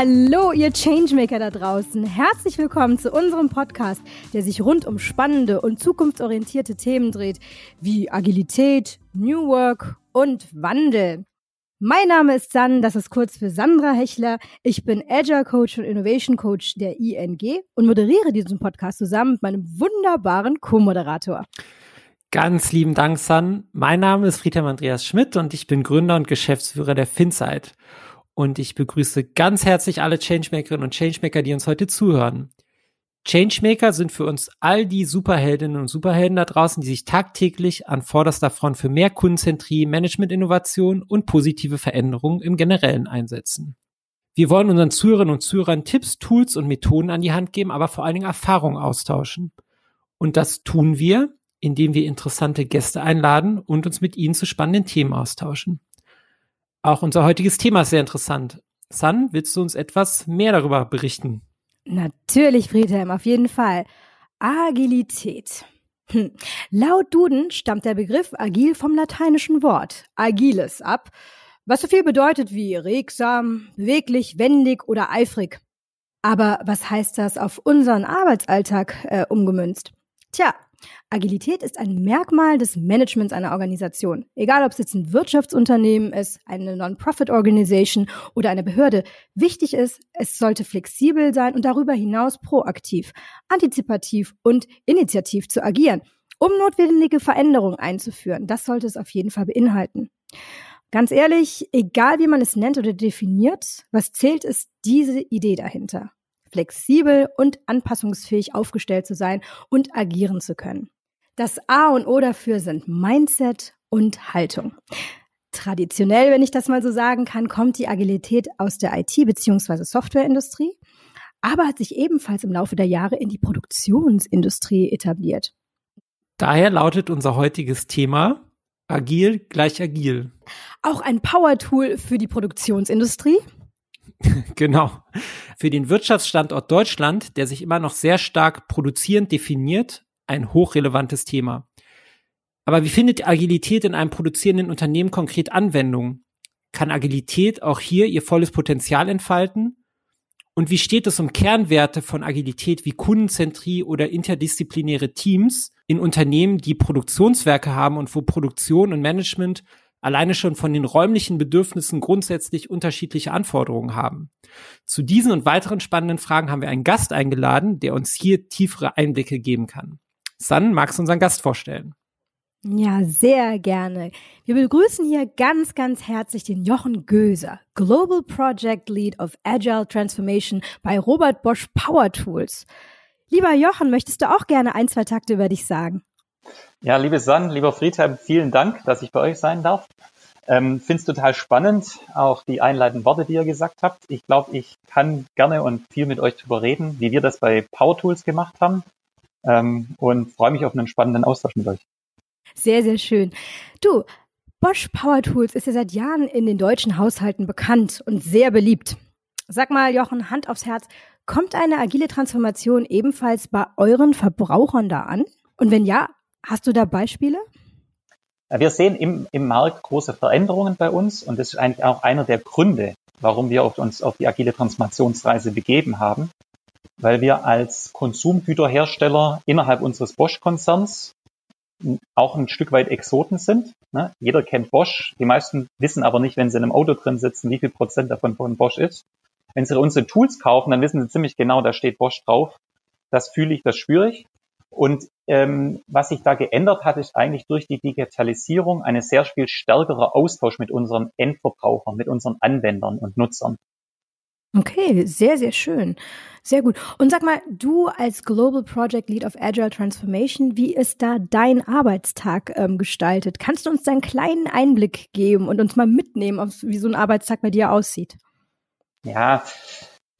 Hallo, ihr Changemaker da draußen. Herzlich willkommen zu unserem Podcast, der sich rund um spannende und zukunftsorientierte Themen dreht, wie Agilität, New Work und Wandel. Mein Name ist San, das ist kurz für Sandra Hechler. Ich bin Agile Coach und Innovation Coach der ING und moderiere diesen Podcast zusammen mit meinem wunderbaren Co-Moderator. Ganz lieben Dank, San. Mein Name ist Friedhelm Andreas Schmidt und ich bin Gründer und Geschäftsführer der Finsight und ich begrüße ganz herzlich alle Changemakerinnen und Changemaker, die uns heute zuhören. Changemaker sind für uns all die Superheldinnen und Superhelden da draußen, die sich tagtäglich an vorderster Front für mehr Kundenzentrie, Management-Innovation und positive Veränderungen im Generellen einsetzen. Wir wollen unseren Zuhörerinnen und Zuhörern Tipps, Tools und Methoden an die Hand geben, aber vor allen Dingen Erfahrungen austauschen. Und das tun wir, indem wir interessante Gäste einladen und uns mit ihnen zu spannenden Themen austauschen. Auch unser heutiges Thema ist sehr interessant. San, willst du uns etwas mehr darüber berichten? Natürlich, Friedhelm, auf jeden Fall. Agilität. Hm. Laut Duden stammt der Begriff agil vom lateinischen Wort agiles ab, was so viel bedeutet wie regsam, beweglich, wendig oder eifrig. Aber was heißt das auf unseren Arbeitsalltag äh, umgemünzt? Tja, Agilität ist ein Merkmal des Managements einer Organisation. Egal, ob es jetzt ein Wirtschaftsunternehmen ist, eine Non-Profit-Organisation oder eine Behörde. Wichtig ist, es sollte flexibel sein und darüber hinaus proaktiv, antizipativ und initiativ zu agieren, um notwendige Veränderungen einzuführen. Das sollte es auf jeden Fall beinhalten. Ganz ehrlich, egal wie man es nennt oder definiert, was zählt, ist diese Idee dahinter flexibel und anpassungsfähig aufgestellt zu sein und agieren zu können. Das A und O dafür sind Mindset und Haltung. Traditionell, wenn ich das mal so sagen kann, kommt die Agilität aus der IT- bzw. Softwareindustrie, aber hat sich ebenfalls im Laufe der Jahre in die Produktionsindustrie etabliert. Daher lautet unser heutiges Thema Agil gleich agil. Auch ein Power-Tool für die Produktionsindustrie? genau. Für den Wirtschaftsstandort Deutschland, der sich immer noch sehr stark produzierend definiert, ein hochrelevantes Thema. Aber wie findet Agilität in einem produzierenden Unternehmen konkret Anwendung? Kann Agilität auch hier ihr volles Potenzial entfalten? Und wie steht es um Kernwerte von Agilität wie Kundenzentrie oder interdisziplinäre Teams in Unternehmen, die Produktionswerke haben und wo Produktion und Management alleine schon von den räumlichen Bedürfnissen grundsätzlich unterschiedliche Anforderungen haben. Zu diesen und weiteren spannenden Fragen haben wir einen Gast eingeladen, der uns hier tiefere Einblicke geben kann. San, magst du unseren Gast vorstellen? Ja, sehr gerne. Wir begrüßen hier ganz, ganz herzlich den Jochen Göser, Global Project Lead of Agile Transformation bei Robert Bosch Power Tools. Lieber Jochen, möchtest du auch gerne ein, zwei Takte über dich sagen? Ja, liebe San, lieber Friedhelm, vielen Dank, dass ich bei euch sein darf. Ähm, Finde es total spannend, auch die einleitenden Worte, die ihr gesagt habt. Ich glaube, ich kann gerne und viel mit euch darüber reden, wie wir das bei Power Tools gemacht haben ähm, und freue mich auf einen spannenden Austausch mit euch. Sehr, sehr schön. Du, Bosch Power Tools ist ja seit Jahren in den deutschen Haushalten bekannt und sehr beliebt. Sag mal, Jochen, Hand aufs Herz, kommt eine agile Transformation ebenfalls bei euren Verbrauchern da an? Und wenn ja, Hast du da Beispiele? Wir sehen im, im Markt große Veränderungen bei uns und das ist eigentlich auch einer der Gründe, warum wir uns auf die agile Transformationsreise begeben haben, weil wir als Konsumgüterhersteller innerhalb unseres Bosch-Konzerns auch ein Stück weit Exoten sind. Ne? Jeder kennt Bosch, die meisten wissen aber nicht, wenn sie in einem Auto drin sitzen, wie viel Prozent davon von Bosch ist. Wenn sie unsere Tools kaufen, dann wissen sie ziemlich genau, da steht Bosch drauf. Das fühle ich, das spüre ich. Und ähm, was sich da geändert hat, ist eigentlich durch die Digitalisierung eine sehr viel stärkerer Austausch mit unseren Endverbrauchern, mit unseren Anwendern und Nutzern. Okay, sehr, sehr schön. Sehr gut. Und sag mal, du als Global Project Lead of Agile Transformation, wie ist da dein Arbeitstag ähm, gestaltet? Kannst du uns da einen kleinen Einblick geben und uns mal mitnehmen, auf, wie so ein Arbeitstag bei dir aussieht? Ja,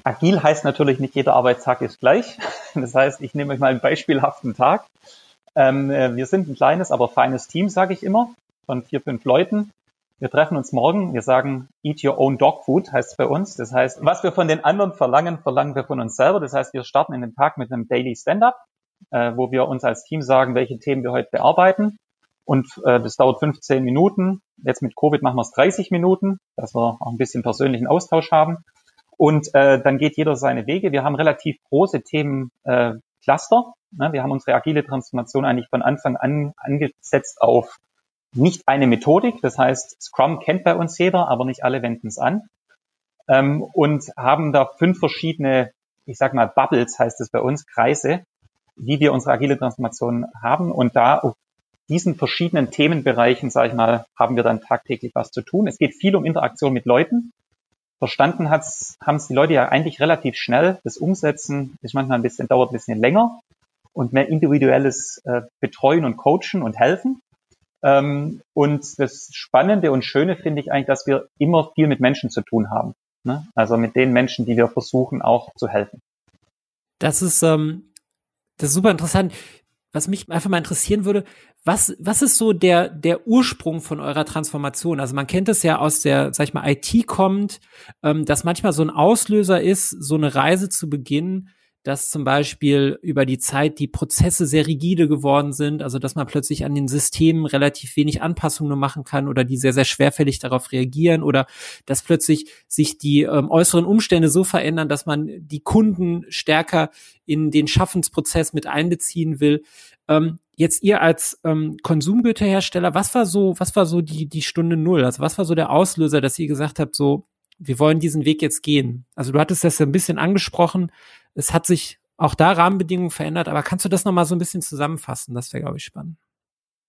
Agil heißt natürlich nicht jeder Arbeitstag ist gleich. Das heißt, ich nehme euch mal einen beispielhaften Tag. Ähm, äh, wir sind ein kleines, aber feines Team, sage ich immer, von vier, fünf Leuten. Wir treffen uns morgen. Wir sagen, eat your own dog food heißt es bei uns. Das heißt, was wir von den anderen verlangen, verlangen wir von uns selber. Das heißt, wir starten in den Tag mit einem Daily Stand-up, äh, wo wir uns als Team sagen, welche Themen wir heute bearbeiten. Und äh, das dauert 15 Minuten. Jetzt mit Covid machen wir es 30 Minuten, dass wir auch ein bisschen persönlichen Austausch haben. Und äh, dann geht jeder seine Wege. Wir haben relativ große Themencluster. Äh, Cluster. Ne? Wir haben unsere agile Transformation eigentlich von Anfang an angesetzt auf nicht eine Methodik. Das heißt, Scrum kennt bei uns jeder, aber nicht alle wenden es an. Ähm, und haben da fünf verschiedene, ich sag mal, Bubbles heißt es bei uns, Kreise, wie wir unsere agile Transformation haben. Und da auf diesen verschiedenen Themenbereichen, sage ich mal, haben wir dann tagtäglich was zu tun. Es geht viel um Interaktion mit Leuten. Verstanden haben es die Leute ja eigentlich relativ schnell. Das Umsetzen ist manchmal ein bisschen, dauert ein bisschen länger und mehr individuelles äh, Betreuen und Coachen und Helfen. Ähm, und das Spannende und Schöne finde ich eigentlich, dass wir immer viel mit Menschen zu tun haben. Ne? Also mit den Menschen, die wir versuchen auch zu helfen. Das ist, ähm, das ist super interessant. Was mich einfach mal interessieren würde, was, was ist so der, der Ursprung von eurer Transformation? Also man kennt es ja aus der, sag ich mal, IT kommt, ähm, dass manchmal so ein Auslöser ist, so eine Reise zu beginnen, dass zum Beispiel über die Zeit die Prozesse sehr rigide geworden sind, also dass man plötzlich an den Systemen relativ wenig Anpassungen machen kann oder die sehr, sehr schwerfällig darauf reagieren oder dass plötzlich sich die ähm, äußeren Umstände so verändern, dass man die Kunden stärker in den Schaffensprozess mit einbeziehen will. Ähm, jetzt ihr als ähm, Konsumgüterhersteller, was war so, was war so die, die Stunde Null? Also was war so der Auslöser, dass ihr gesagt habt, so, wir wollen diesen Weg jetzt gehen? Also du hattest das ja ein bisschen angesprochen, es hat sich auch da Rahmenbedingungen verändert, aber kannst du das nochmal so ein bisschen zusammenfassen? Das wäre, glaube ich, spannend.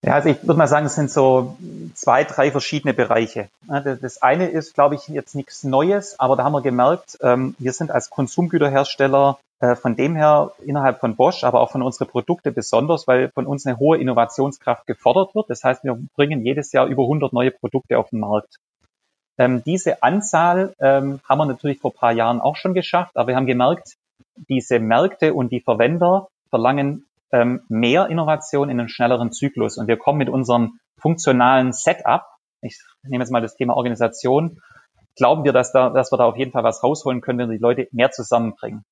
Ja, also ich würde mal sagen, es sind so zwei, drei verschiedene Bereiche. Das eine ist, glaube ich, jetzt nichts Neues, aber da haben wir gemerkt, ähm, wir sind als Konsumgüterhersteller äh, von dem her innerhalb von Bosch, aber auch von unseren Produkten besonders, weil von uns eine hohe Innovationskraft gefordert wird. Das heißt, wir bringen jedes Jahr über 100 neue Produkte auf den Markt. Ähm, diese Anzahl ähm, haben wir natürlich vor ein paar Jahren auch schon geschafft, aber wir haben gemerkt, diese Märkte und die Verwender verlangen ähm, mehr Innovation in einem schnelleren Zyklus. Und wir kommen mit unserem funktionalen Setup, ich nehme jetzt mal das Thema Organisation, glauben wir, dass, da, dass wir da auf jeden Fall was rausholen können, wenn wir die Leute mehr zusammenbringen.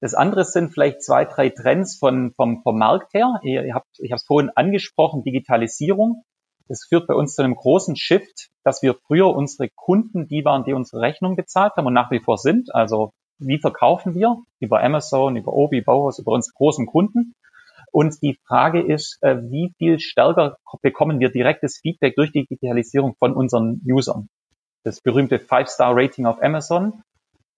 Das andere sind vielleicht zwei, drei Trends von, vom, vom Markt her. Ihr, habt, ich habe es vorhin angesprochen, Digitalisierung. Das führt bei uns zu einem großen Shift, dass wir früher unsere Kunden, die waren, die unsere Rechnung bezahlt haben und nach wie vor sind, also wie verkaufen wir? Über Amazon, über Obi, Bauhaus, über unsere großen Kunden. Und die Frage ist, äh, wie viel stärker bekommen wir direktes Feedback durch Digitalisierung von unseren Usern? Das berühmte Five-Star-Rating auf Amazon,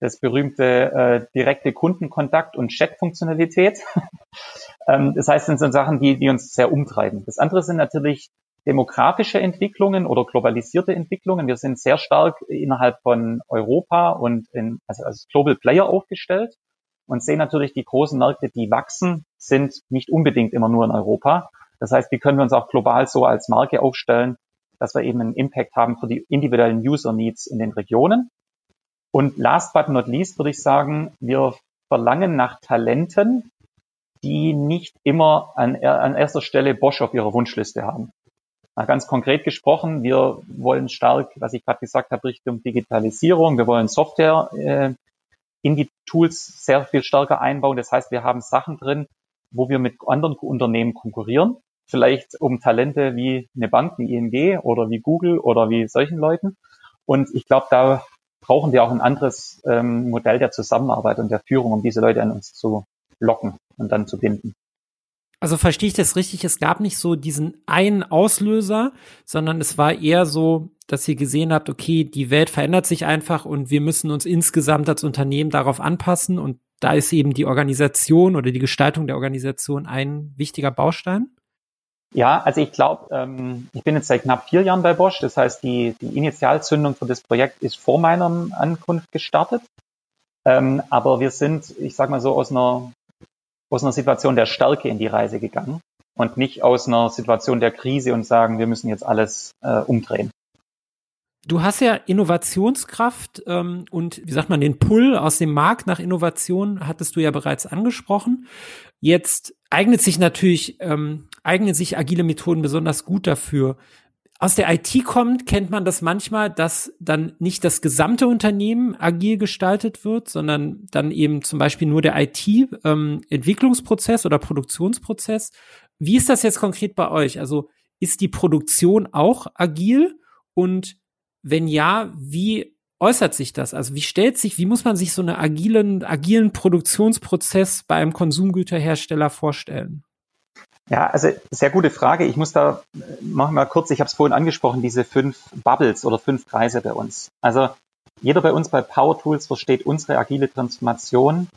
das berühmte äh, direkte Kundenkontakt und Chat-Funktionalität. ähm, das heißt, das sind Sachen, die, die uns sehr umtreiben. Das andere sind natürlich demografische Entwicklungen oder globalisierte Entwicklungen. Wir sind sehr stark innerhalb von Europa und in, also als Global Player aufgestellt und sehen natürlich die großen Märkte, die wachsen, sind nicht unbedingt immer nur in Europa. Das heißt, wie können wir uns auch global so als Marke aufstellen, dass wir eben einen Impact haben für die individuellen User Needs in den Regionen. Und last but not least würde ich sagen, wir verlangen nach Talenten, die nicht immer an, an erster Stelle Bosch auf ihrer Wunschliste haben. Ganz konkret gesprochen, wir wollen stark, was ich gerade gesagt habe, Richtung Digitalisierung. Wir wollen Software äh, in die Tools sehr viel stärker einbauen. Das heißt, wir haben Sachen drin, wo wir mit anderen Unternehmen konkurrieren. Vielleicht um Talente wie eine Bank wie ING oder wie Google oder wie solchen Leuten. Und ich glaube, da brauchen wir auch ein anderes ähm, Modell der Zusammenarbeit und der Führung, um diese Leute an uns zu locken und dann zu binden. Also verstehe ich das richtig? Es gab nicht so diesen einen Auslöser, sondern es war eher so, dass ihr gesehen habt, okay, die Welt verändert sich einfach und wir müssen uns insgesamt als Unternehmen darauf anpassen und da ist eben die Organisation oder die Gestaltung der Organisation ein wichtiger Baustein? Ja, also ich glaube, ähm, ich bin jetzt seit knapp vier Jahren bei Bosch. Das heißt, die, die Initialzündung für das Projekt ist vor meiner Ankunft gestartet. Ähm, aber wir sind, ich sag mal so, aus einer aus einer Situation der Stärke in die Reise gegangen und nicht aus einer Situation der Krise und sagen, wir müssen jetzt alles äh, umdrehen. Du hast ja Innovationskraft ähm, und wie sagt man, den Pull aus dem Markt nach Innovation hattest du ja bereits angesprochen. Jetzt eignet sich natürlich, ähm, eignen sich agile Methoden besonders gut dafür, aus der IT kommt, kennt man das manchmal, dass dann nicht das gesamte Unternehmen agil gestaltet wird, sondern dann eben zum Beispiel nur der IT-Entwicklungsprozess ähm, oder Produktionsprozess. Wie ist das jetzt konkret bei euch? Also ist die Produktion auch agil? Und wenn ja, wie äußert sich das? Also wie stellt sich, wie muss man sich so einen agilen, agilen Produktionsprozess bei einem Konsumgüterhersteller vorstellen? Ja, also sehr gute Frage. Ich muss da machen wir mal kurz, ich habe es vorhin angesprochen, diese fünf Bubbles oder fünf Kreise bei uns. Also jeder bei uns bei Power Tools versteht unsere agile Transformation,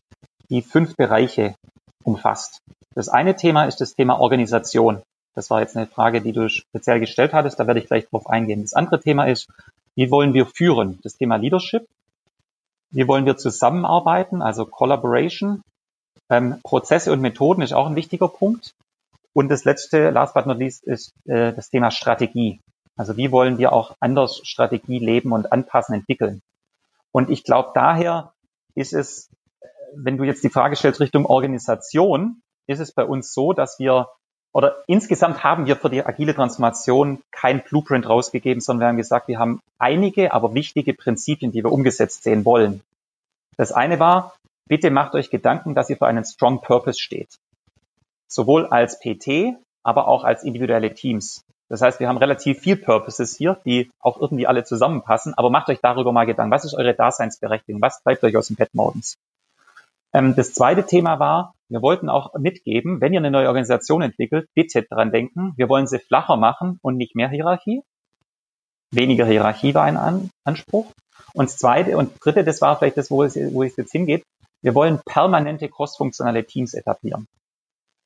die fünf Bereiche umfasst. Das eine Thema ist das Thema Organisation. Das war jetzt eine Frage, die du speziell gestellt hattest. Da werde ich gleich drauf eingehen. Das andere Thema ist, wie wollen wir führen? Das Thema Leadership. Wie wollen wir zusammenarbeiten? Also Collaboration. Ähm, Prozesse und Methoden ist auch ein wichtiger Punkt. Und das letzte, last but not least, ist äh, das Thema Strategie. Also wie wollen wir auch anders Strategie leben und anpassen, entwickeln? Und ich glaube, daher ist es, wenn du jetzt die Frage stellst Richtung Organisation, ist es bei uns so, dass wir oder insgesamt haben wir für die agile Transformation kein Blueprint rausgegeben, sondern wir haben gesagt, wir haben einige, aber wichtige Prinzipien, die wir umgesetzt sehen wollen. Das eine war, bitte macht euch Gedanken, dass ihr für einen Strong Purpose steht sowohl als PT, aber auch als individuelle Teams. Das heißt, wir haben relativ viel Purposes hier, die auch irgendwie alle zusammenpassen, aber macht euch darüber mal Gedanken. Was ist eure Daseinsberechtigung? Was treibt euch aus dem Pet morgens? Ähm, das zweite Thema war, wir wollten auch mitgeben, wenn ihr eine neue Organisation entwickelt, bitte dran denken, wir wollen sie flacher machen und nicht mehr Hierarchie. Weniger Hierarchie war ein An Anspruch. Und das zweite und dritte, das war vielleicht das, wo es, wo es jetzt hingeht, wir wollen permanente crossfunktionale Teams etablieren.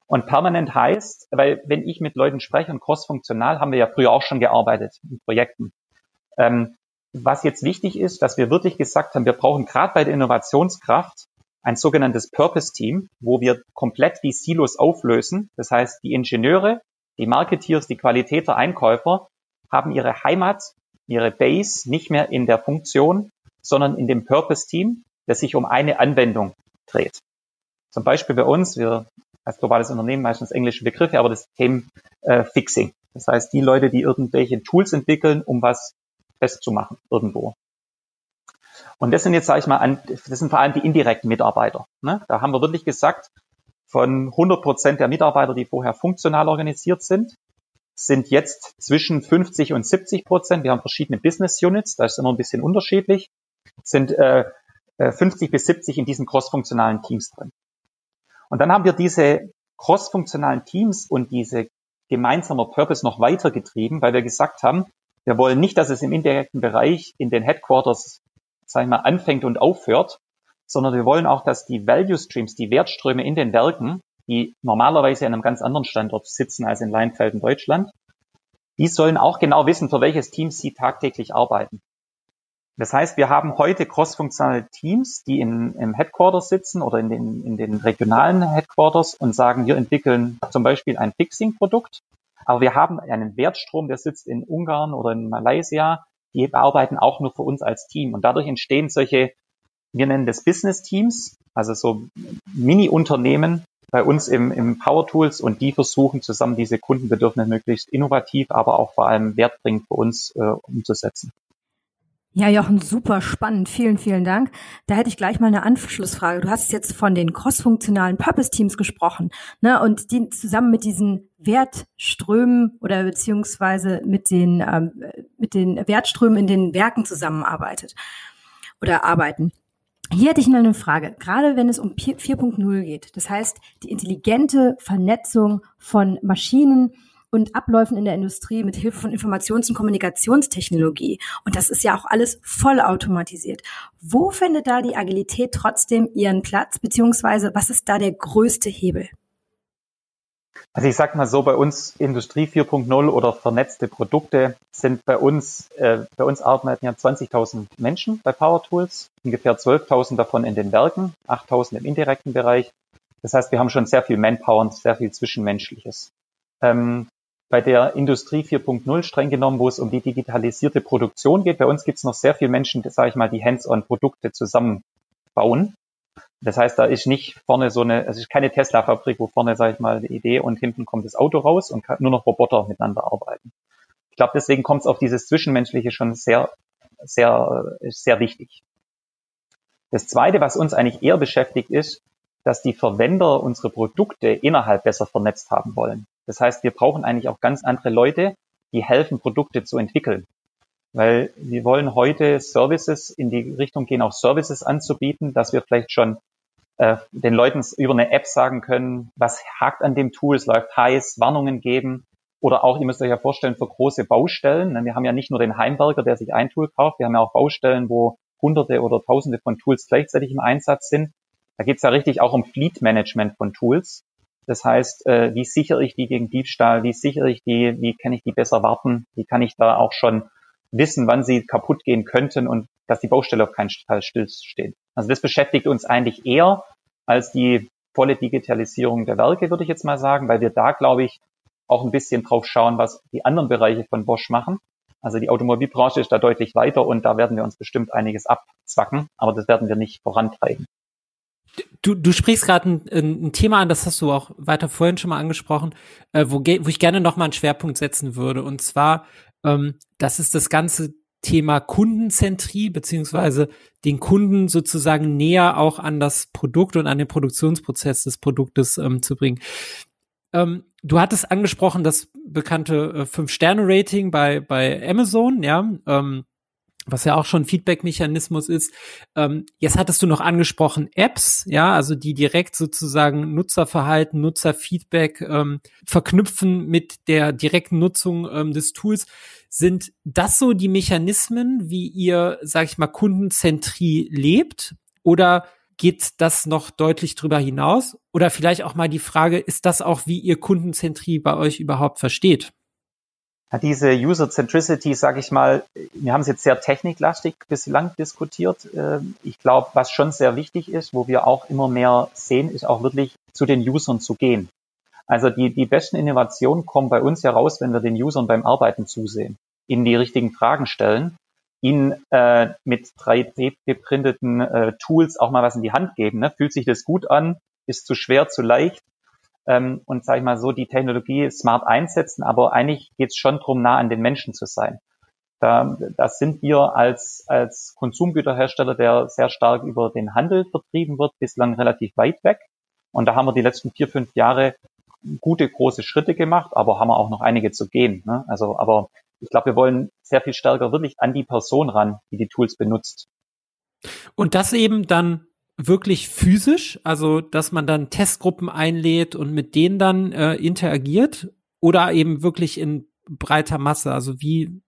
Und permanent heißt, weil wenn ich mit Leuten spreche und crossfunktional, haben wir ja früher auch schon gearbeitet in Projekten. Ähm, was jetzt wichtig ist, dass wir wirklich gesagt haben, wir brauchen gerade bei der Innovationskraft ein sogenanntes Purpose Team, wo wir komplett die Silos auflösen. Das heißt, die Ingenieure, die Marketeers, die Qualitäter, Einkäufer haben ihre Heimat, ihre Base nicht mehr in der Funktion, sondern in dem Purpose Team, das sich um eine Anwendung dreht. Zum Beispiel bei uns, wir als globales Unternehmen meistens englische Begriffe, aber das Thema äh, Fixing. Das heißt, die Leute, die irgendwelche Tools entwickeln, um was festzumachen irgendwo. Und das sind jetzt, sage ich mal, an, das sind vor allem die indirekten Mitarbeiter. Ne? Da haben wir wirklich gesagt, von 100 Prozent der Mitarbeiter, die vorher funktional organisiert sind, sind jetzt zwischen 50 und 70 Prozent. Wir haben verschiedene Business Units, da ist immer ein bisschen unterschiedlich, sind äh, 50 äh, bis 70 in diesen crossfunktionalen Teams drin. Und dann haben wir diese crossfunktionalen Teams und diese gemeinsame Purpose noch weitergetrieben, weil wir gesagt haben, wir wollen nicht, dass es im indirekten Bereich in den Headquarters, sag ich mal, anfängt und aufhört, sondern wir wollen auch, dass die Value Streams, die Wertströme in den Werken, die normalerweise an einem ganz anderen Standort sitzen als in Leinfeld in Deutschland, die sollen auch genau wissen, für welches Team sie tagtäglich arbeiten. Das heißt, wir haben heute crossfunktionale Teams, die in, im Headquarters sitzen oder in den, in den regionalen Headquarters und sagen, wir entwickeln zum Beispiel ein Fixing-Produkt, aber wir haben einen Wertstrom, der sitzt in Ungarn oder in Malaysia, die arbeiten auch nur für uns als Team. Und dadurch entstehen solche, wir nennen das Business Teams, also so Mini-Unternehmen bei uns im, im Power Tools und die versuchen zusammen diese Kundenbedürfnisse möglichst innovativ, aber auch vor allem wertbringend für uns äh, umzusetzen. Ja, Jochen, super spannend. Vielen, vielen Dank. Da hätte ich gleich mal eine Anschlussfrage. Du hast jetzt von den crossfunktionalen Purpose-Teams gesprochen, ne? Und die zusammen mit diesen Wertströmen oder beziehungsweise mit den, ähm, mit den Wertströmen in den Werken zusammenarbeitet oder arbeiten. Hier hätte ich noch eine Frage, gerade wenn es um 4.0 geht. Das heißt, die intelligente Vernetzung von Maschinen, und Abläufen in der Industrie mit Hilfe von Informations- und Kommunikationstechnologie. Und das ist ja auch alles voll automatisiert. Wo findet da die Agilität trotzdem ihren Platz, beziehungsweise was ist da der größte Hebel? Also ich sag mal so, bei uns Industrie 4.0 oder vernetzte Produkte sind bei uns, äh, bei uns arbeiten ja 20.000 Menschen bei Power Tools, ungefähr 12.000 davon in den Werken, 8.000 im indirekten Bereich. Das heißt, wir haben schon sehr viel Manpower und sehr viel Zwischenmenschliches. Ähm, bei der Industrie 4.0 streng genommen, wo es um die digitalisierte Produktion geht. Bei uns gibt es noch sehr viele Menschen, sage ich mal, die Hands-on-Produkte zusammenbauen. Das heißt, da ist nicht vorne so eine, es ist keine Tesla-Fabrik, wo vorne, sage ich mal, die Idee und hinten kommt das Auto raus und nur noch Roboter miteinander arbeiten. Ich glaube, deswegen kommt es auf dieses Zwischenmenschliche schon sehr, sehr, sehr wichtig. Das Zweite, was uns eigentlich eher beschäftigt, ist, dass die Verwender unsere Produkte innerhalb besser vernetzt haben wollen. Das heißt, wir brauchen eigentlich auch ganz andere Leute, die helfen, Produkte zu entwickeln. weil wir wollen heute Services in die Richtung gehen, auch Services anzubieten, dass wir vielleicht schon äh, den Leuten über eine App sagen können, was hakt an dem Tool, es läuft heiß, Warnungen geben oder auch, ihr müsst euch ja vorstellen, für große Baustellen. Wir haben ja nicht nur den Heimwerker, der sich ein Tool kauft, wir haben ja auch Baustellen, wo hunderte oder tausende von Tools gleichzeitig im Einsatz sind. Da geht es ja richtig auch um Fleet Management von Tools. Das heißt, äh, wie sichere ich die gegen Diebstahl, wie sichere ich die, wie kann ich die besser warten, wie kann ich da auch schon wissen, wann sie kaputt gehen könnten und dass die Baustelle auf keinen Fall stillsteht. Also das beschäftigt uns eigentlich eher als die volle Digitalisierung der Werke, würde ich jetzt mal sagen, weil wir da, glaube ich, auch ein bisschen drauf schauen, was die anderen Bereiche von Bosch machen. Also die Automobilbranche ist da deutlich weiter und da werden wir uns bestimmt einiges abzwacken, aber das werden wir nicht vorantreiben. Du, du sprichst gerade ein, ein, Thema an, das hast du auch weiter vorhin schon mal angesprochen, äh, wo, wo ich gerne nochmal einen Schwerpunkt setzen würde. Und zwar, ähm, das ist das ganze Thema Kundenzentrie, beziehungsweise den Kunden sozusagen näher auch an das Produkt und an den Produktionsprozess des Produktes ähm, zu bringen. Ähm, du hattest angesprochen das bekannte äh, Fünf-Sterne-Rating bei, bei Amazon, ja. Ähm, was ja auch schon Feedback-Mechanismus ist. Ähm, jetzt hattest du noch angesprochen Apps, ja, also die direkt sozusagen Nutzerverhalten, Nutzerfeedback ähm, verknüpfen mit der direkten Nutzung ähm, des Tools. Sind das so die Mechanismen, wie ihr, sag ich mal, Kundenzentrie lebt? Oder geht das noch deutlich drüber hinaus? Oder vielleicht auch mal die Frage, ist das auch, wie ihr Kundenzentrie bei euch überhaupt versteht? Diese User Centricity, sage ich mal, wir haben es jetzt sehr techniklastig bislang diskutiert. Ähm, ich glaube, was schon sehr wichtig ist, wo wir auch immer mehr sehen, ist auch wirklich zu den Usern zu gehen. Also die, die besten Innovationen kommen bei uns heraus, wenn wir den Usern beim Arbeiten zusehen, ihnen die richtigen Fragen stellen, ihnen äh, mit 3D geprinteten äh, Tools auch mal was in die Hand geben. Ne? Fühlt sich das gut an? Ist zu schwer, zu leicht? Ähm, und sage ich mal so die Technologie smart einsetzen, aber eigentlich geht es schon darum, nah an den Menschen zu sein. Da, das sind wir als, als Konsumgüterhersteller, der sehr stark über den Handel vertrieben wird, bislang relativ weit weg. Und da haben wir die letzten vier, fünf Jahre gute, große Schritte gemacht, aber haben wir auch noch einige zu gehen. Ne? Also, aber ich glaube, wir wollen sehr viel stärker wirklich an die Person ran, die die Tools benutzt. Und das eben dann wirklich physisch, also dass man dann Testgruppen einlädt und mit denen dann äh, interagiert oder eben wirklich in breiter Masse, also wie?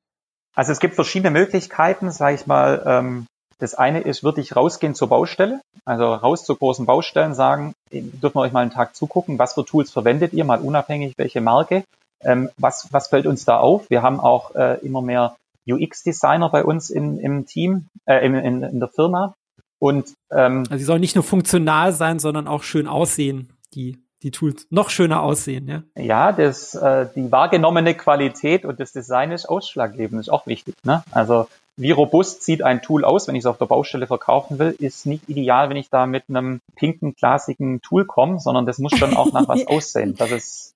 Also es gibt verschiedene Möglichkeiten, sage ich mal. Ähm, das eine ist wirklich rausgehen zur Baustelle, also raus zu großen Baustellen, sagen, dürfen wir euch mal einen Tag zugucken, was für Tools verwendet ihr, mal unabhängig welche Marke, ähm, was, was fällt uns da auf? Wir haben auch äh, immer mehr UX-Designer bei uns in, im Team, äh, in, in, in der Firma, und ähm, also sie sollen nicht nur funktional sein, sondern auch schön aussehen, die die Tools noch schöner aussehen, ja. Ja, das äh, die wahrgenommene Qualität und das Design ist ausschlaggebend, ist auch wichtig. Ne? Also wie robust sieht ein Tool aus, wenn ich es auf der Baustelle verkaufen will, ist nicht ideal, wenn ich da mit einem pinken, glasigen Tool komme, sondern das muss schon auch nach was aussehen, dass es,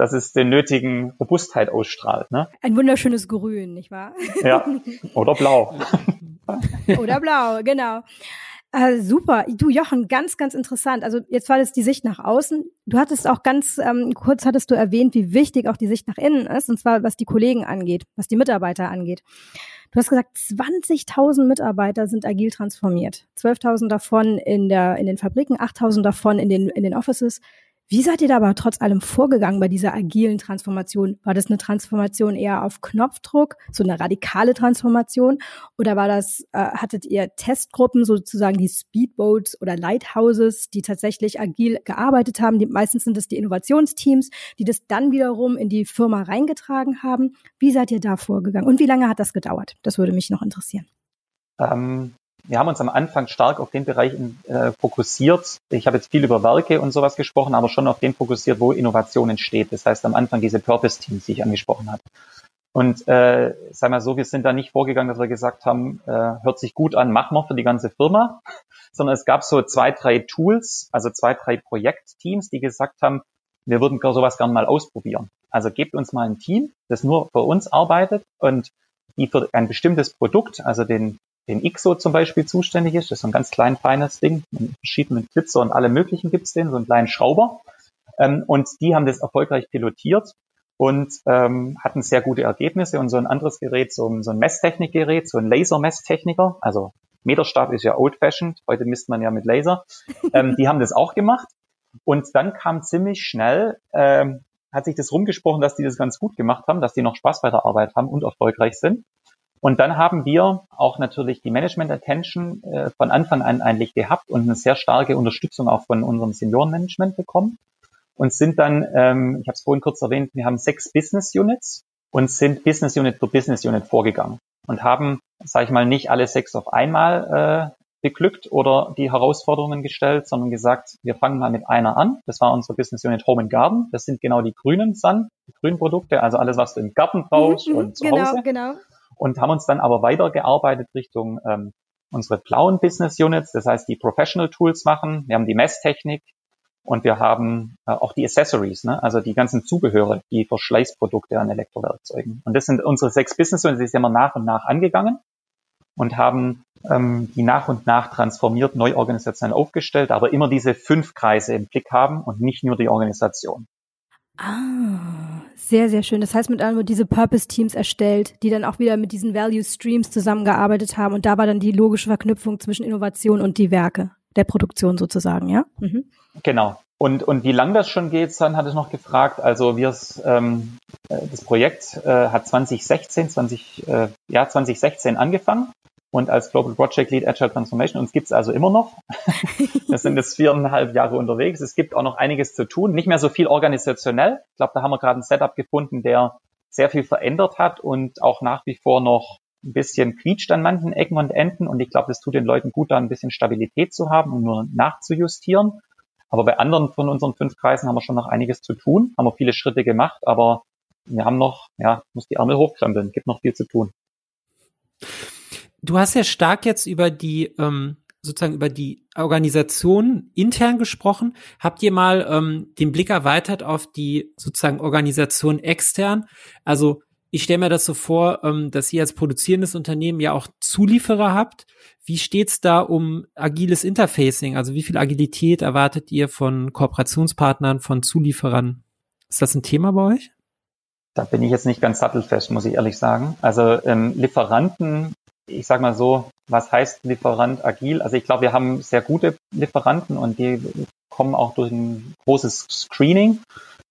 dass es den nötigen Robustheit ausstrahlt. Ne? Ein wunderschönes Grün, nicht wahr? Ja, oder blau. Oder blau, genau. Äh, super. Du, Jochen, ganz, ganz interessant. Also jetzt war das die Sicht nach außen. Du hattest auch ganz ähm, kurz hattest du erwähnt, wie wichtig auch die Sicht nach innen ist, und zwar was die Kollegen angeht, was die Mitarbeiter angeht. Du hast gesagt, 20.000 Mitarbeiter sind agil transformiert. 12.000 davon in der in den Fabriken, 8.000 davon in den in den Offices. Wie seid ihr da aber trotz allem vorgegangen bei dieser agilen Transformation? War das eine Transformation eher auf Knopfdruck, so eine radikale Transformation? Oder war das, äh, hattet ihr Testgruppen, sozusagen die Speedboats oder Lighthouses, die tatsächlich agil gearbeitet haben? Die, meistens sind es die Innovationsteams, die das dann wiederum in die Firma reingetragen haben. Wie seid ihr da vorgegangen? Und wie lange hat das gedauert? Das würde mich noch interessieren. Ähm, wir haben uns am Anfang stark auf den Bereich äh, fokussiert. Ich habe jetzt viel über Werke und sowas gesprochen, aber schon auf den fokussiert, wo Innovation entsteht. Das heißt am Anfang diese Purpose-Teams, die ich angesprochen habe. Und äh, sag mal so, wir sind da nicht vorgegangen, dass wir gesagt haben, äh, hört sich gut an, machen wir für die ganze Firma, sondern es gab so zwei, drei Tools, also zwei, drei Projektteams, die gesagt haben, wir würden sowas gerne mal ausprobieren. Also gebt uns mal ein Team, das nur für uns arbeitet und die für ein bestimmtes Produkt, also den den IXO zum Beispiel zuständig ist. Das ist so ein ganz klein, feines Ding. Mit verschiedenen Glitzer und alle möglichen gibt's den, so einen kleinen Schrauber. Ähm, und die haben das erfolgreich pilotiert. und ähm, hatten sehr gute Ergebnisse und so ein anderes Gerät, so, ein, so ein Messtechnikgerät, so ein Laser-Messtechniker, also Meterstab ist ja old-fashioned, heute misst man ja mit Laser, ähm, die haben das auch gemacht und dann kam ziemlich schnell, ähm, hat sich das rumgesprochen, dass die das ganz gut gemacht haben, dass die noch Spaß bei der Arbeit haben und erfolgreich sind. Und dann haben wir auch natürlich die Management Attention äh, von Anfang an eigentlich gehabt und eine sehr starke Unterstützung auch von unserem Seniorenmanagement bekommen und sind dann, ähm, ich habe es vorhin kurz erwähnt, wir haben sechs Business Units und sind Business Unit für Business Unit vorgegangen und haben, sage ich mal, nicht alle sechs auf einmal äh, beglückt oder die Herausforderungen gestellt, sondern gesagt, wir fangen mal mit einer an. Das war unsere Business Unit Home and Garden. Das sind genau die grünen Sun, die grünen Produkte, also alles, was du im Garten brauchst mhm, und zu genau, Hause. Genau. Und haben uns dann aber weitergearbeitet Richtung ähm, unsere blauen Business Units, das heißt die Professional Tools machen. Wir haben die Messtechnik, und wir haben äh, auch die Accessories, ne? also die ganzen Zubehöre, die Verschleißprodukte an Elektrowerkzeugen. Und das sind unsere sechs Business und die sind wir nach und nach angegangen und haben ähm, die nach und nach transformiert, neu organisationell aufgestellt, aber immer diese fünf Kreise im Blick haben und nicht nur die Organisation. Ah, sehr, sehr schön. Das heißt, mit anderen diese Purpose-Teams erstellt, die dann auch wieder mit diesen Value-Streams zusammengearbeitet haben und da war dann die logische Verknüpfung zwischen Innovation und die Werke der Produktion sozusagen, ja? Mhm. Genau. Und, und wie lang das schon geht, dann hat es noch gefragt. Also wir ähm, äh, das Projekt äh, hat 2016, 20, äh, ja, 2016 angefangen und als Global Project Lead Agile Transformation. Uns gibt's also immer noch. Wir sind jetzt viereinhalb Jahre unterwegs. Es gibt auch noch einiges zu tun. Nicht mehr so viel organisationell. Ich glaube, da haben wir gerade ein Setup gefunden, der sehr viel verändert hat und auch nach wie vor noch ein bisschen quietscht an manchen Ecken und Enden. Und ich glaube, es tut den Leuten gut, da ein bisschen Stabilität zu haben und nur nachzujustieren. Aber bei anderen von unseren fünf Kreisen haben wir schon noch einiges zu tun, haben wir viele Schritte gemacht, aber wir haben noch, ja, muss die Ärmel hochkrempeln, gibt noch viel zu tun. Du hast ja stark jetzt über die ähm, sozusagen über die Organisation intern gesprochen. Habt ihr mal ähm, den Blick erweitert auf die sozusagen Organisation extern? Also ich stelle mir das so vor, ähm, dass ihr als produzierendes Unternehmen ja auch Zulieferer habt. Wie steht's da um agiles Interfacing? Also wie viel Agilität erwartet ihr von Kooperationspartnern, von Zulieferern? Ist das ein Thema bei euch? Da bin ich jetzt nicht ganz sattelfest, muss ich ehrlich sagen. Also ähm, Lieferanten, ich sage mal so, was heißt Lieferant agil? Also ich glaube, wir haben sehr gute Lieferanten und die kommen auch durch ein großes Screening.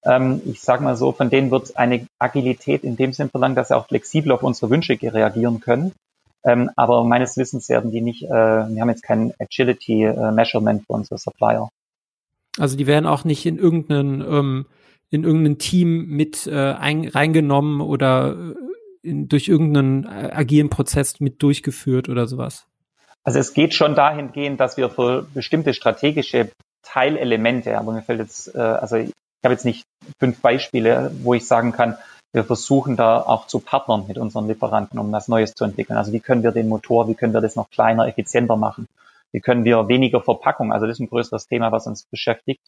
Ähm, ich sage mal so, von denen wird eine Agilität in dem Sinn verlangt, dass sie auch flexibel auf unsere Wünsche reagieren können. Ähm, aber meines Wissens werden die nicht, äh, wir haben jetzt kein Agility-Measurement äh, für unsere Supplier. Also die werden auch nicht in irgendeinen, ähm, in irgendein Team mit äh, ein, reingenommen oder äh, in, durch irgendeinen äh, agilen Prozess mit durchgeführt oder sowas. Also es geht schon dahingehend, dass wir für bestimmte strategische Teilelemente, aber mir fällt jetzt, äh, also ich habe jetzt nicht fünf Beispiele, wo ich sagen kann, wir versuchen da auch zu partnern mit unseren Lieferanten, um was Neues zu entwickeln. Also wie können wir den Motor, wie können wir das noch kleiner, effizienter machen? Wie können wir weniger Verpackung, also das ist ein größeres Thema, was uns beschäftigt,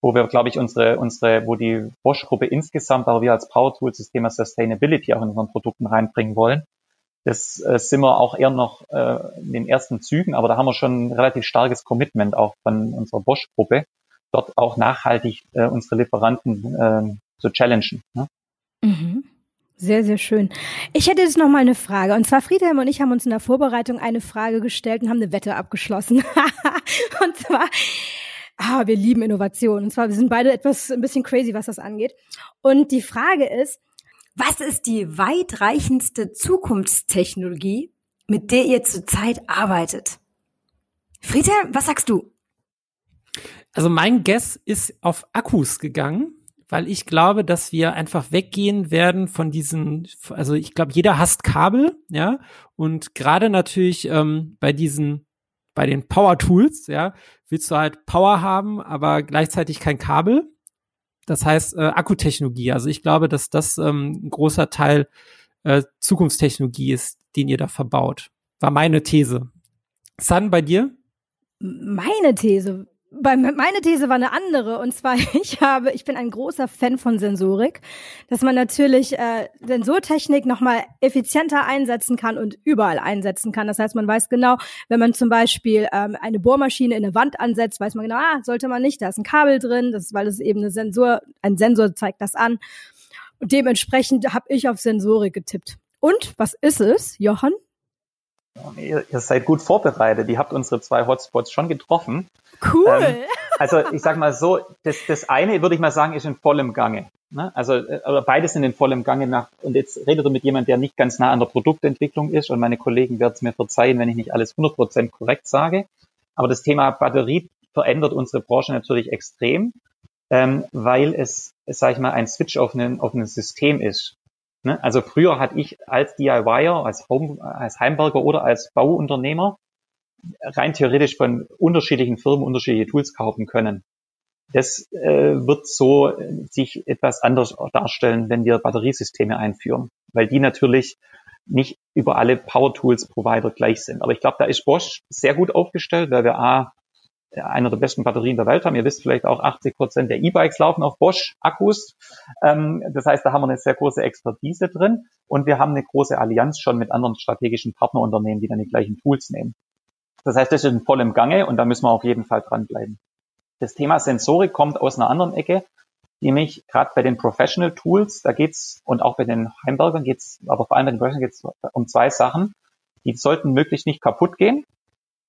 wo wir, glaube ich, unsere, unsere, wo die Bosch-Gruppe insgesamt, aber wir als Power Tools das Thema Sustainability auch in unseren Produkten reinbringen wollen. Das äh, sind wir auch eher noch äh, in den ersten Zügen, aber da haben wir schon ein relativ starkes Commitment auch von unserer Bosch-Gruppe, dort auch nachhaltig äh, unsere Lieferanten äh, zu challengen. Ne? Mhm. Sehr, sehr schön. Ich hätte jetzt noch mal eine Frage. Und zwar Friedhelm und ich haben uns in der Vorbereitung eine Frage gestellt und haben eine Wette abgeschlossen. und zwar, ah, wir lieben Innovation. Und zwar, wir sind beide etwas, ein bisschen crazy, was das angeht. Und die Frage ist, was ist die weitreichendste Zukunftstechnologie, mit der ihr zurzeit arbeitet? Friedhelm, was sagst du? Also mein Guess ist auf Akkus gegangen, weil ich glaube, dass wir einfach weggehen werden von diesen, also ich glaube, jeder hasst Kabel, ja, und gerade natürlich ähm, bei diesen, bei den Power Tools, ja, willst du halt Power haben, aber gleichzeitig kein Kabel. Das heißt äh, Akkutechnologie. Also ich glaube, dass das ähm, ein großer Teil äh, Zukunftstechnologie ist, den ihr da verbaut. War meine These. San, bei dir? Meine These bei, meine These war eine andere und zwar ich habe ich bin ein großer Fan von Sensorik, dass man natürlich äh, Sensortechnik noch mal effizienter einsetzen kann und überall einsetzen kann. Das heißt, man weiß genau, wenn man zum Beispiel ähm, eine Bohrmaschine in eine Wand ansetzt, weiß man genau, ah, sollte man nicht, da ist ein Kabel drin, das ist, weil es eben eine Sensor, ein Sensor zeigt das an. Und dementsprechend habe ich auf Sensorik getippt. Und was ist es, Johann? Ihr, ihr, seid gut vorbereitet. Ihr habt unsere zwei Hotspots schon getroffen. Cool. Ähm, also ich sag mal so, das, das eine würde ich mal sagen, ist in vollem Gange. Ne? Also äh, oder beides sind in vollem Gange nach. Und jetzt redet ihr mit jemandem, der nicht ganz nah an der Produktentwicklung ist. Und meine Kollegen werden es mir verzeihen, wenn ich nicht alles 100% korrekt sage. Aber das Thema Batterie verändert unsere Branche natürlich extrem, ähm, weil es, sage ich mal, ein Switch auf ein, auf ein System ist. Ne? Also früher hatte ich als DIYer, als, Home, als Heimwerker oder als Bauunternehmer rein theoretisch von unterschiedlichen Firmen unterschiedliche Tools kaufen können. Das äh, wird so sich etwas anders darstellen, wenn wir Batteriesysteme einführen, weil die natürlich nicht über alle Power Tools Provider gleich sind. Aber ich glaube, da ist Bosch sehr gut aufgestellt, weil wir A, einer der besten Batterien der Welt haben. Ihr wisst vielleicht auch, 80 Prozent der E-Bikes laufen auf Bosch-Akkus. Ähm, das heißt, da haben wir eine sehr große Expertise drin und wir haben eine große Allianz schon mit anderen strategischen Partnerunternehmen, die dann die gleichen Tools nehmen. Das heißt, das ist in vollem Gange und da müssen wir auf jeden Fall dranbleiben. Das Thema Sensorik kommt aus einer anderen Ecke, nämlich gerade bei den Professional Tools, da geht's und auch bei den Heimbergern geht's, aber vor allem bei den Professional geht's um zwei Sachen. Die sollten möglichst nicht kaputt gehen.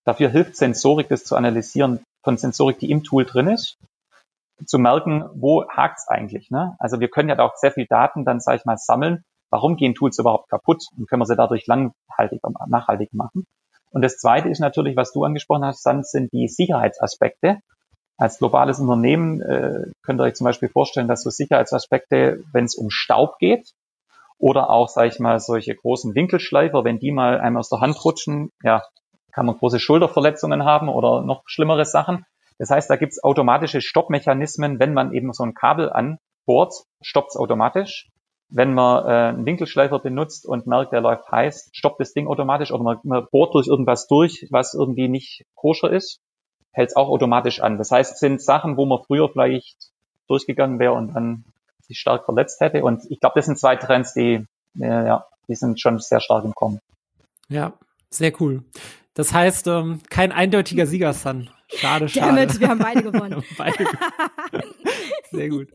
Dafür hilft Sensorik, das zu analysieren von Sensorik, die im Tool drin ist, zu merken, wo hakt's eigentlich. Ne? Also wir können ja da auch sehr viel Daten dann, sage ich mal, sammeln. Warum gehen Tools überhaupt kaputt? Und können wir sie dadurch langhaltig, nachhaltig machen? Und das Zweite ist natürlich, was du angesprochen hast, dann sind die Sicherheitsaspekte. Als globales Unternehmen äh, könnt ihr euch zum Beispiel vorstellen, dass so Sicherheitsaspekte, wenn es um Staub geht oder auch, sage ich mal, solche großen Winkelschleifer, wenn die mal einem aus der Hand rutschen, ja, kann man große Schulterverletzungen haben oder noch schlimmere Sachen. Das heißt, da gibt es automatische Stoppmechanismen, wenn man eben so ein Kabel anbohrt, stoppt es automatisch. Wenn man äh, einen Winkelschleifer benutzt und merkt, der läuft heiß, stoppt das Ding automatisch oder man, man bohrt durch irgendwas durch, was irgendwie nicht koscher ist, hält es auch automatisch an. Das heißt, es sind Sachen, wo man früher vielleicht durchgegangen wäre und dann sich stark verletzt hätte. Und ich glaube, das sind zwei Trends, die, äh, ja, die sind schon sehr stark im Kommen. Ja, sehr cool. Das heißt, ähm, kein eindeutiger Sieger, Sun. Schade, schade. Damit, wir haben beide gewonnen. beide. Sehr gut.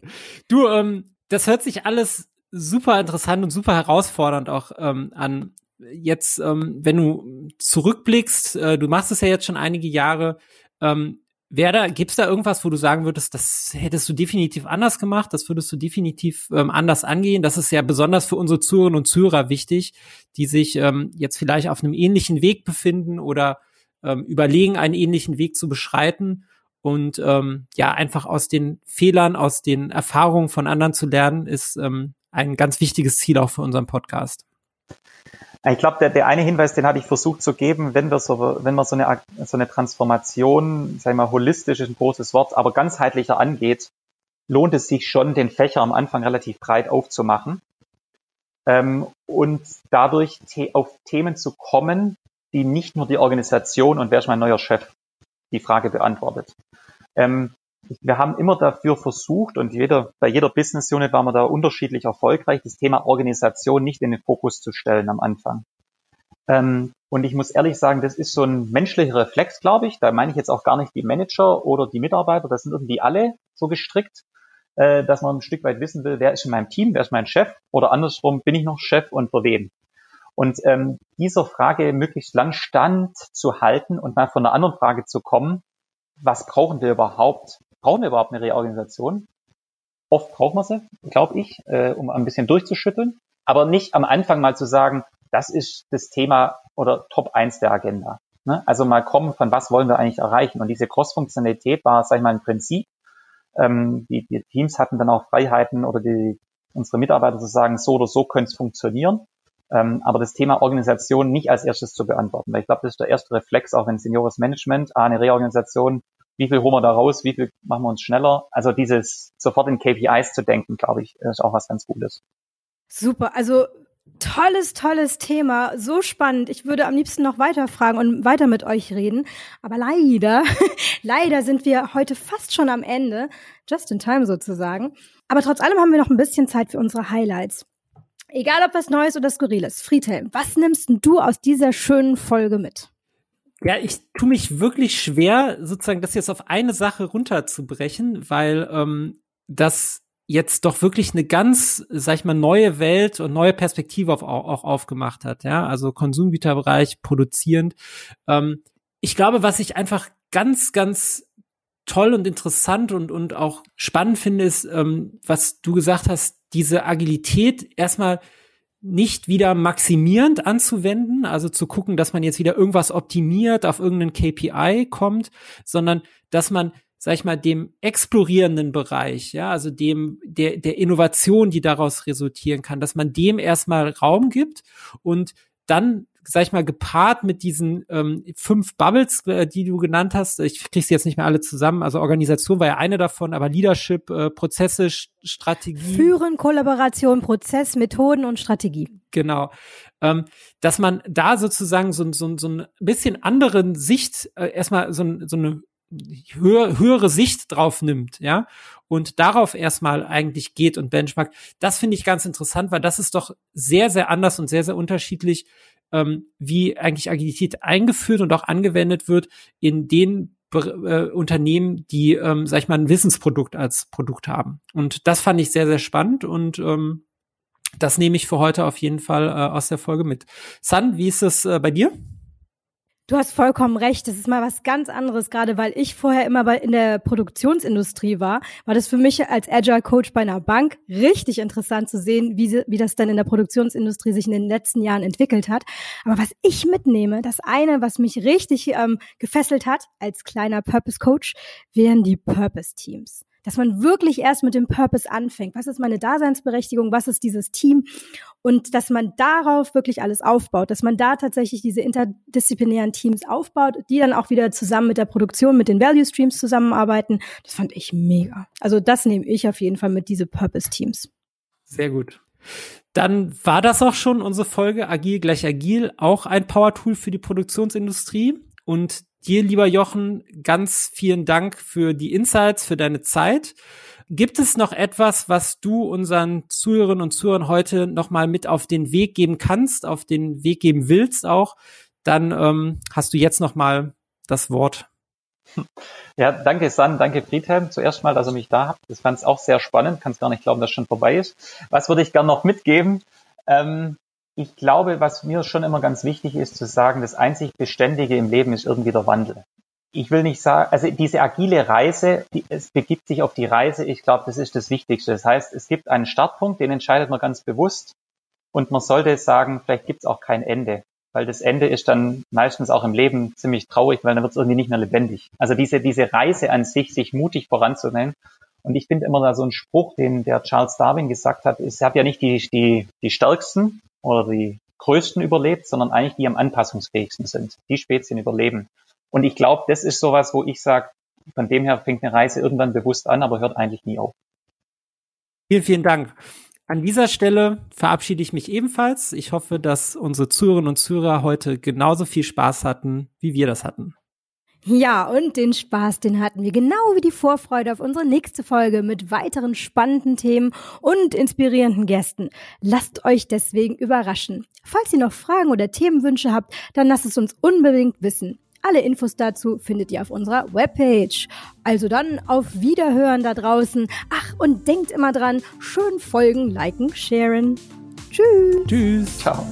Du, ähm, das hört sich alles super interessant und super herausfordernd auch ähm, an. Jetzt, ähm, wenn du zurückblickst, äh, du machst es ja jetzt schon einige Jahre, ähm, Wer da, gibt's da irgendwas, wo du sagen würdest, das hättest du definitiv anders gemacht, das würdest du definitiv ähm, anders angehen? Das ist ja besonders für unsere Zuhörerinnen und Zuhörer wichtig, die sich ähm, jetzt vielleicht auf einem ähnlichen Weg befinden oder ähm, überlegen, einen ähnlichen Weg zu beschreiten und ähm, ja, einfach aus den Fehlern, aus den Erfahrungen von anderen zu lernen, ist ähm, ein ganz wichtiges Ziel auch für unseren Podcast. Ich glaube, der, der eine Hinweis, den hatte ich versucht zu geben, wenn wir so, wenn man so eine, so eine Transformation, sagen wir mal, holistisch ist ein großes Wort, aber ganzheitlicher angeht, lohnt es sich schon, den Fächer am Anfang relativ breit aufzumachen ähm, und dadurch auf Themen zu kommen, die nicht nur die Organisation und wer ist mein neuer Chef die Frage beantwortet. Ähm, wir haben immer dafür versucht und jeder, bei jeder Business Unit waren wir da unterschiedlich erfolgreich, das Thema Organisation nicht in den Fokus zu stellen am Anfang. Ähm, und ich muss ehrlich sagen, das ist so ein menschlicher Reflex, glaube ich. Da meine ich jetzt auch gar nicht die Manager oder die Mitarbeiter, das sind irgendwie alle so gestrickt, äh, dass man ein Stück weit wissen will, wer ist in meinem Team, wer ist mein Chef oder andersrum, bin ich noch Chef und für wen? Und ähm, dieser Frage möglichst lang stand zu halten und mal von einer anderen Frage zu kommen, was brauchen wir überhaupt? Brauchen wir überhaupt eine Reorganisation? Oft braucht man sie, glaube ich, äh, um ein bisschen durchzuschütteln, aber nicht am Anfang mal zu sagen, das ist das Thema oder Top 1 der Agenda. Ne? Also mal kommen, von was wollen wir eigentlich erreichen? Und diese Cross-Funktionalität war, sag ich mal, ein Prinzip. Ähm, die, die Teams hatten dann auch Freiheiten oder die, unsere Mitarbeiter zu sagen, so oder so könnte es funktionieren. Ähm, aber das Thema Organisation nicht als erstes zu beantworten. Weil ich glaube, das ist der erste Reflex, auch wenn Seniores Management, ah, eine Reorganisation wie viel holen wir da raus, wie viel machen wir uns schneller. Also dieses sofort in KPIs zu denken, glaube ich, ist auch was ganz Gutes. Super, also tolles, tolles Thema, so spannend. Ich würde am liebsten noch weiter fragen und weiter mit euch reden. Aber leider, leider sind wir heute fast schon am Ende, just in time sozusagen. Aber trotz allem haben wir noch ein bisschen Zeit für unsere Highlights. Egal ob was Neues oder Skurriles. Friedhelm, was nimmst du aus dieser schönen Folge mit? Ja, ich tue mich wirklich schwer, sozusagen das jetzt auf eine Sache runterzubrechen, weil ähm, das jetzt doch wirklich eine ganz, sag ich mal, neue Welt und neue Perspektive auf, auch aufgemacht hat, ja, also Konsumgüterbereich, produzierend. Ähm, ich glaube, was ich einfach ganz, ganz toll und interessant und, und auch spannend finde, ist, ähm, was du gesagt hast, diese Agilität erstmal nicht wieder maximierend anzuwenden, also zu gucken, dass man jetzt wieder irgendwas optimiert, auf irgendeinen KPI kommt, sondern dass man sag ich mal, dem explorierenden Bereich, ja, also dem, der, der Innovation, die daraus resultieren kann, dass man dem erstmal Raum gibt und dann sag ich mal, gepaart mit diesen ähm, fünf Bubbles, äh, die du genannt hast, ich kriege sie jetzt nicht mehr alle zusammen, also Organisation war ja eine davon, aber Leadership, äh, Prozesse, Strategie. Führen, Kollaboration, Prozess, Methoden und Strategie. Genau. Ähm, dass man da sozusagen so, so, so ein bisschen anderen Sicht, äh, erstmal so, so eine höher, höhere Sicht drauf nimmt, ja, und darauf erstmal eigentlich geht und benchmark, das finde ich ganz interessant, weil das ist doch sehr, sehr anders und sehr, sehr unterschiedlich, ähm, wie eigentlich Agilität eingeführt und auch angewendet wird in den äh, Unternehmen, die, ähm, sag ich mal, ein Wissensprodukt als Produkt haben. Und das fand ich sehr, sehr spannend und ähm, das nehme ich für heute auf jeden Fall äh, aus der Folge mit. San, wie ist es äh, bei dir? Du hast vollkommen recht. Das ist mal was ganz anderes. Gerade weil ich vorher immer bei, in der Produktionsindustrie war, war das für mich als Agile Coach bei einer Bank richtig interessant zu sehen, wie, wie das dann in der Produktionsindustrie sich in den letzten Jahren entwickelt hat. Aber was ich mitnehme, das eine, was mich richtig ähm, gefesselt hat als kleiner Purpose Coach, wären die Purpose Teams dass man wirklich erst mit dem Purpose anfängt. Was ist meine Daseinsberechtigung? Was ist dieses Team? Und dass man darauf wirklich alles aufbaut, dass man da tatsächlich diese interdisziplinären Teams aufbaut, die dann auch wieder zusammen mit der Produktion, mit den Value Streams zusammenarbeiten. Das fand ich mega. Also das nehme ich auf jeden Fall mit diese Purpose Teams. Sehr gut. Dann war das auch schon unsere Folge Agil gleich Agil, auch ein Power-Tool für die Produktionsindustrie. Und dir, lieber Jochen, ganz vielen Dank für die Insights, für deine Zeit. Gibt es noch etwas, was du unseren Zuhörerinnen und Zuhörern heute nochmal mit auf den Weg geben kannst, auf den Weg geben willst auch? Dann ähm, hast du jetzt nochmal das Wort. Ja, danke San, danke Friedhelm zuerst mal, dass ihr mich da habt. Das fand ich auch sehr spannend, kann es gar nicht glauben, dass es schon vorbei ist. Was würde ich gerne noch mitgeben? Ähm, ich glaube, was mir schon immer ganz wichtig ist zu sagen, das einzig Beständige im Leben ist irgendwie der Wandel. Ich will nicht sagen, also diese agile Reise, die, es begibt sich auf die Reise, ich glaube, das ist das Wichtigste. Das heißt, es gibt einen Startpunkt, den entscheidet man ganz bewusst und man sollte sagen, vielleicht gibt es auch kein Ende, weil das Ende ist dann meistens auch im Leben ziemlich traurig, weil dann wird es irgendwie nicht mehr lebendig. Also diese, diese Reise an sich, sich mutig voranzunehmen. Und ich finde immer da so ein Spruch, den der Charles Darwin gesagt hat, er hat ja nicht die, die, die Stärksten, oder die größten überlebt, sondern eigentlich die am anpassungsfähigsten sind. Die Spezien überleben. Und ich glaube, das ist sowas, wo ich sage, von dem her fängt eine Reise irgendwann bewusst an, aber hört eigentlich nie auf. Vielen, vielen Dank. An dieser Stelle verabschiede ich mich ebenfalls. Ich hoffe, dass unsere Zuhörerinnen und Zuhörer heute genauso viel Spaß hatten, wie wir das hatten. Ja, und den Spaß, den hatten wir genau wie die Vorfreude auf unsere nächste Folge mit weiteren spannenden Themen und inspirierenden Gästen. Lasst euch deswegen überraschen. Falls ihr noch Fragen oder Themenwünsche habt, dann lasst es uns unbedingt wissen. Alle Infos dazu findet ihr auf unserer Webpage. Also dann auf Wiederhören da draußen. Ach, und denkt immer dran, schön folgen, liken, sharen. Tschüss. Tschüss. Ciao.